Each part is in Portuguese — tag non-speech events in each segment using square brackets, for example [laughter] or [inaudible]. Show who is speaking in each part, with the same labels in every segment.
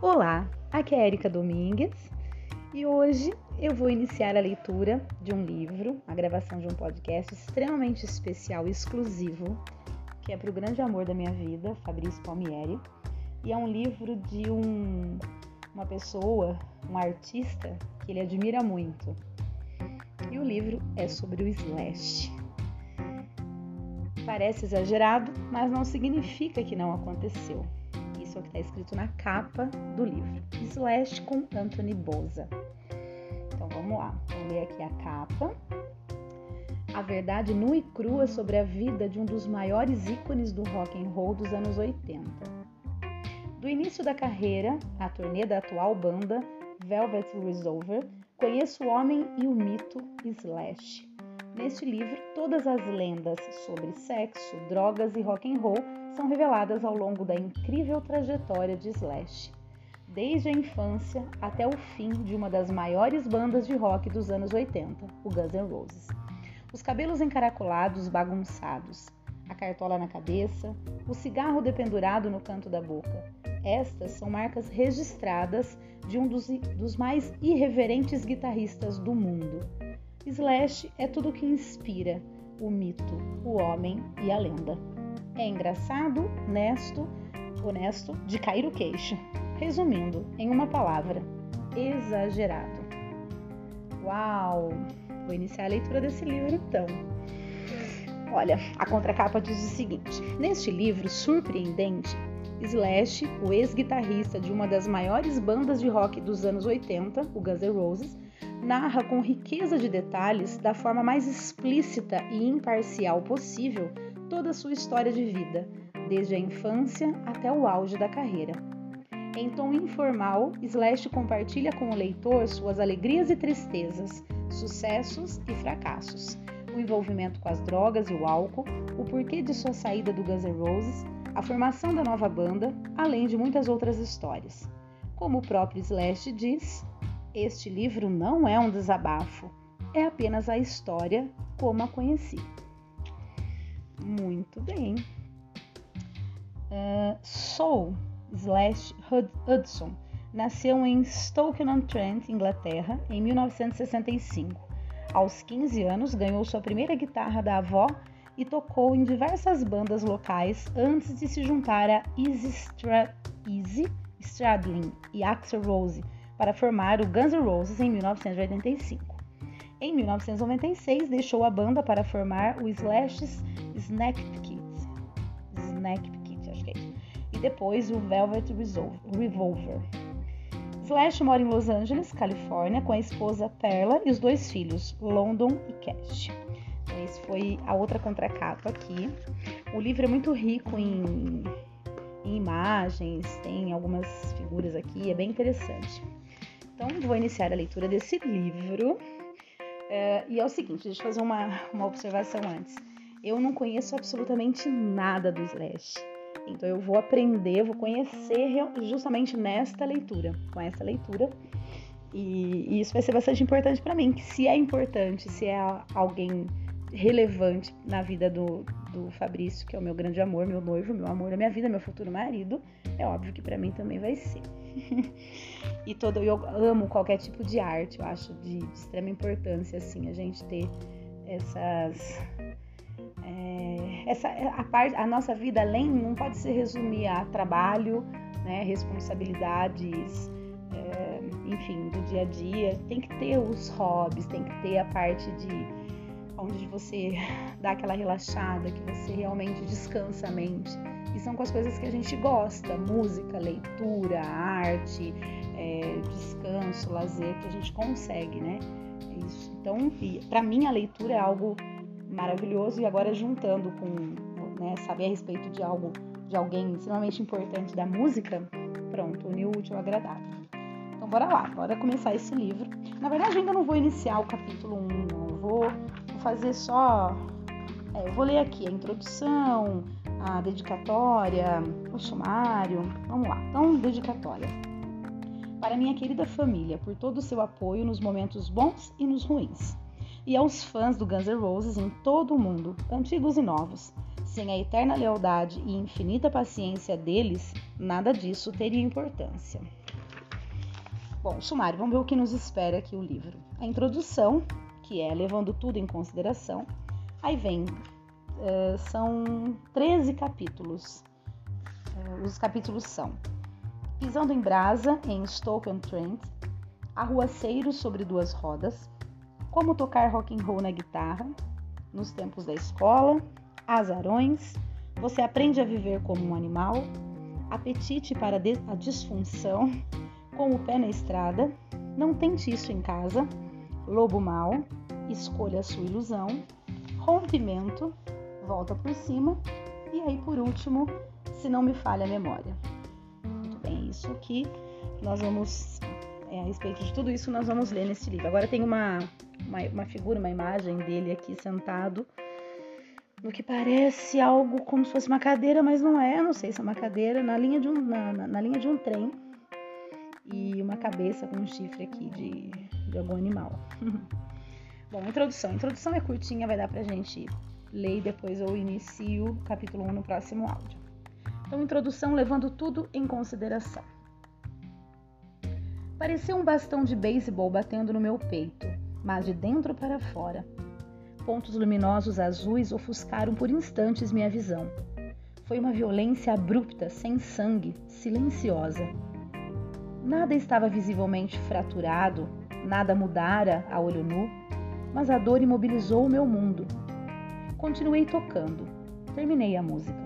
Speaker 1: Olá, aqui é Erika Domingues e hoje eu vou iniciar a leitura de um livro, a gravação de um podcast extremamente especial e exclusivo, que é para o grande amor da minha vida, Fabrício Palmieri, e é um livro de um, uma pessoa, um artista que ele admira muito. E o livro é sobre o Slash. Parece exagerado, mas não significa que não aconteceu. Isso é o que está escrito na capa do livro. Slash com Anthony Boza. Então vamos lá, vou ler aqui a capa. A verdade nua e crua sobre a vida de um dos maiores ícones do rock and roll dos anos 80. Do início da carreira, a turnê da atual banda Velvet Resolver, conheço o homem e o mito Slash Neste livro, todas as lendas sobre sexo, drogas e rock and roll são reveladas ao longo da incrível trajetória de Slash, desde a infância até o fim de uma das maiores bandas de rock dos anos 80, o Guns N' Roses. Os cabelos encaracolados, bagunçados, a cartola na cabeça, o cigarro dependurado no canto da boca. Estas são marcas registradas de um dos, dos mais irreverentes guitarristas do mundo. Slash é tudo que inspira o mito, o homem e a lenda. É engraçado, honesto, honesto, de cair o queixo. Resumindo, em uma palavra, exagerado. Uau! Vou iniciar a leitura desse livro então. Olha, a contracapa diz o seguinte: Neste livro surpreendente, Slash, o ex-guitarrista de uma das maiores bandas de rock dos anos 80, o Guns N' Roses, narra com riqueza de detalhes, da forma mais explícita e imparcial possível, toda a sua história de vida, desde a infância até o auge da carreira. Em tom informal, Slash compartilha com o leitor suas alegrias e tristezas, sucessos e fracassos, o envolvimento com as drogas e o álcool, o porquê de sua saída do Guns N' Roses, a formação da nova banda, além de muitas outras histórias. Como o próprio Slash diz, este livro não é um desabafo, é apenas a história como a conheci. Muito bem. Uh, Soul slash Hudson nasceu em Stoke-on-Trent, Inglaterra, em 1965. Aos 15 anos, ganhou sua primeira guitarra da avó e tocou em diversas bandas locais antes de se juntar a Easy, Stra Easy Stradlin e Axel Rose para formar o Guns N' Roses em 1985. Em 1996, deixou a banda para formar o Slash's Snack Kids. Snack Kids, acho que é isso. E depois o Velvet Revolver. Slash mora em Los Angeles, Califórnia, com a esposa Perla e os dois filhos, London e Cash. Então, esse foi a outra contracapa aqui. O livro é muito rico em, em imagens, tem algumas figuras aqui, é bem interessante. Então, vou iniciar a leitura desse livro. Uh, e é o seguinte, deixa eu fazer uma, uma observação antes. Eu não conheço absolutamente nada do Slash. Então, eu vou aprender, vou conhecer justamente nesta leitura, com essa leitura. E, e isso vai ser bastante importante para mim, que se é importante, se é alguém relevante na vida do, do Fabrício, que é o meu grande amor, meu noivo, meu amor da minha vida, meu futuro marido, é óbvio que para mim também vai ser. [laughs] e todo eu amo qualquer tipo de arte, eu acho de, de extrema importância assim a gente ter essas é, essa a parte a nossa vida além não pode se resumir a trabalho, né, responsabilidades, é, enfim, do dia a dia. Tem que ter os hobbies, tem que ter a parte de onde você [laughs] dá aquela relaxada, que você realmente descansa a mente. E são com as coisas que a gente gosta: música, leitura, arte, é, descanso, lazer, que a gente consegue, né? Isso. Então, para mim, a leitura é algo maravilhoso e agora juntando com, né, saber a respeito de algo, de alguém extremamente importante da música, pronto, uniu o útil ao agradável. Então, bora lá, bora começar esse livro. Na verdade, ainda não vou iniciar o capítulo 1, não. Eu vou fazer só. É, eu vou ler aqui a introdução, a dedicatória, o sumário. Vamos lá. Então, dedicatória. Para minha querida família, por todo o seu apoio nos momentos bons e nos ruins. E aos fãs do Guns N' Roses em todo o mundo, antigos e novos. Sem a eterna lealdade e infinita paciência deles, nada disso teria importância. Bom, sumário, vamos ver o que nos espera aqui o livro. A introdução, que é levando tudo em consideração. Aí vem, uh, são 13 capítulos. Uh, os capítulos são Pisando em Brasa, em Stoke-on-Trent, Arruaceiros sobre duas rodas, Como tocar rock and roll na guitarra, Nos tempos da escola, Azarões, Você aprende a viver como um animal, Apetite para a disfunção, Com o pé na estrada, Não tente isso em casa, Lobo mau, Escolha a sua ilusão, Rompimento, Volta por cima e aí por último, Se não me falha a memória isso que nós vamos, é, a respeito de tudo isso, nós vamos ler nesse livro. Agora tem uma, uma, uma figura, uma imagem dele aqui sentado no que parece algo como se fosse uma cadeira, mas não é, não sei se é uma cadeira, na linha de um, na, na, na linha de um trem e uma cabeça com um chifre aqui de, de algum animal. [laughs] Bom, introdução. A introdução é curtinha, vai dar pra gente ler e depois eu inicio o capítulo 1 no próximo áudio. Então, introdução levando tudo em consideração. Parecia um bastão de beisebol batendo no meu peito, mas de dentro para fora. Pontos luminosos azuis ofuscaram por instantes minha visão. Foi uma violência abrupta, sem sangue, silenciosa. Nada estava visivelmente fraturado, nada mudara a olho nu, mas a dor imobilizou o meu mundo. Continuei tocando. Terminei a música.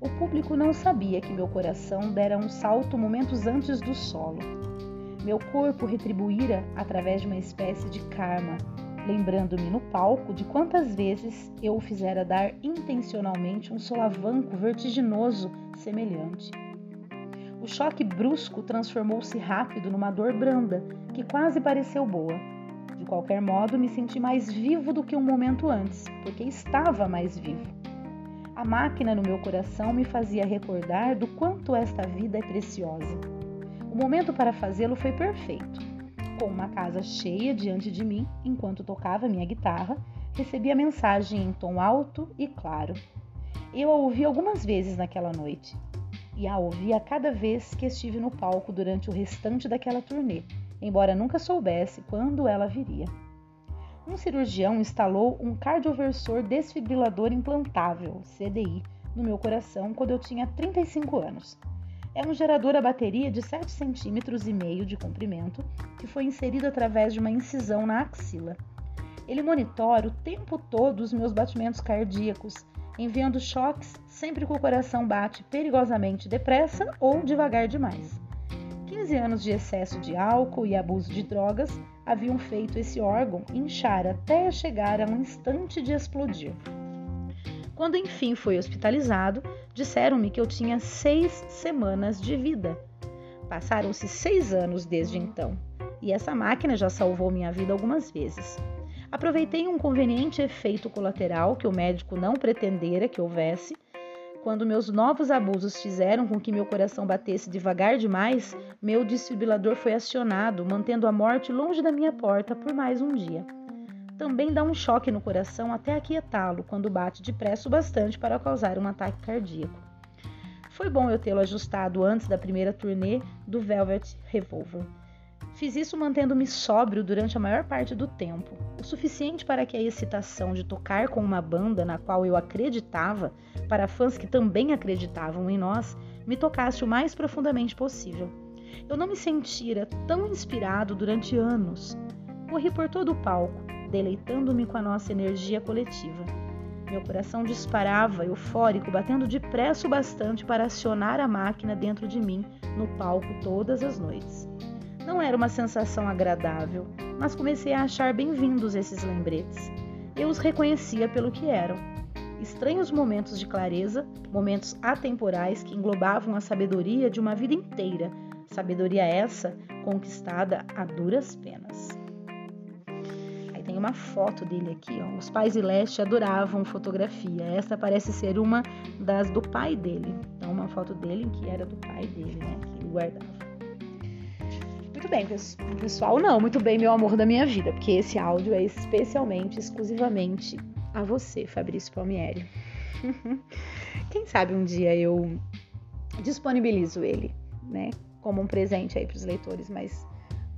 Speaker 1: O público não sabia que meu coração dera um salto momentos antes do solo. Meu corpo retribuíra através de uma espécie de karma, lembrando-me no palco de quantas vezes eu o fizera dar intencionalmente um solavanco vertiginoso semelhante. O choque brusco transformou-se rápido numa dor branda, que quase pareceu boa. De qualquer modo, me senti mais vivo do que um momento antes, porque estava mais vivo. A máquina no meu coração me fazia recordar do quanto esta vida é preciosa. O momento para fazê-lo foi perfeito. Com uma casa cheia diante de mim, enquanto tocava minha guitarra, recebi a mensagem em tom alto e claro. Eu a ouvi algumas vezes naquela noite, e a ouvi a cada vez que estive no palco durante o restante daquela turnê, embora nunca soubesse quando ela viria um cirurgião instalou um cardioversor desfibrilador implantável, CDI, no meu coração quando eu tinha 35 anos. É um gerador a bateria de 7,5 cm de comprimento que foi inserido através de uma incisão na axila. Ele monitora o tempo todo os meus batimentos cardíacos, enviando choques sempre que o coração bate perigosamente depressa ou devagar demais. 15 anos de excesso de álcool e abuso de drogas haviam feito esse órgão inchar até chegar a um instante de explodir. Quando enfim fui hospitalizado, disseram-me que eu tinha seis semanas de vida. Passaram-se seis anos desde então, e essa máquina já salvou minha vida algumas vezes. Aproveitei um conveniente efeito colateral que o médico não pretendera que houvesse quando meus novos abusos fizeram com que meu coração batesse devagar demais, meu desfibrilador foi acionado, mantendo a morte longe da minha porta por mais um dia. Também dá um choque no coração até aquietá-lo quando bate depressa o bastante para causar um ataque cardíaco. Foi bom eu tê-lo ajustado antes da primeira turnê do Velvet Revolver. Fiz isso mantendo-me sóbrio durante a maior parte do tempo, o suficiente para que a excitação de tocar com uma banda na qual eu acreditava, para fãs que também acreditavam em nós, me tocasse o mais profundamente possível. Eu não me sentira tão inspirado durante anos. Corri por todo o palco, deleitando-me com a nossa energia coletiva. Meu coração disparava, eufórico, batendo depressa o bastante para acionar a máquina dentro de mim no palco todas as noites. Não era uma sensação agradável, mas comecei a achar bem-vindos esses lembretes. Eu os reconhecia pelo que eram. Estranhos momentos de clareza, momentos atemporais que englobavam a sabedoria de uma vida inteira, sabedoria essa conquistada a duras penas. Tem uma foto dele aqui, ó. Os pais de Leste adoravam fotografia. Esta parece ser uma das do pai dele. Então, uma foto dele que era do pai dele, né? Que ele guardava. Muito bem, pessoal, não, muito bem, meu amor da minha vida, porque esse áudio é especialmente, exclusivamente a você, Fabrício Palmieri. [laughs] Quem sabe um dia eu disponibilizo ele, né, como um presente aí para os leitores mais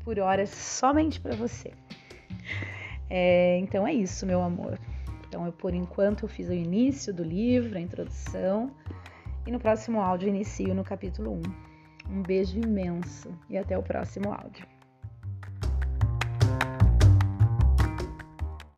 Speaker 1: por horas somente para você. É, então é isso, meu amor. Então, eu, por enquanto, eu fiz o início do livro, a introdução, e no próximo áudio eu inicio no capítulo 1. Um beijo imenso e até o próximo áudio.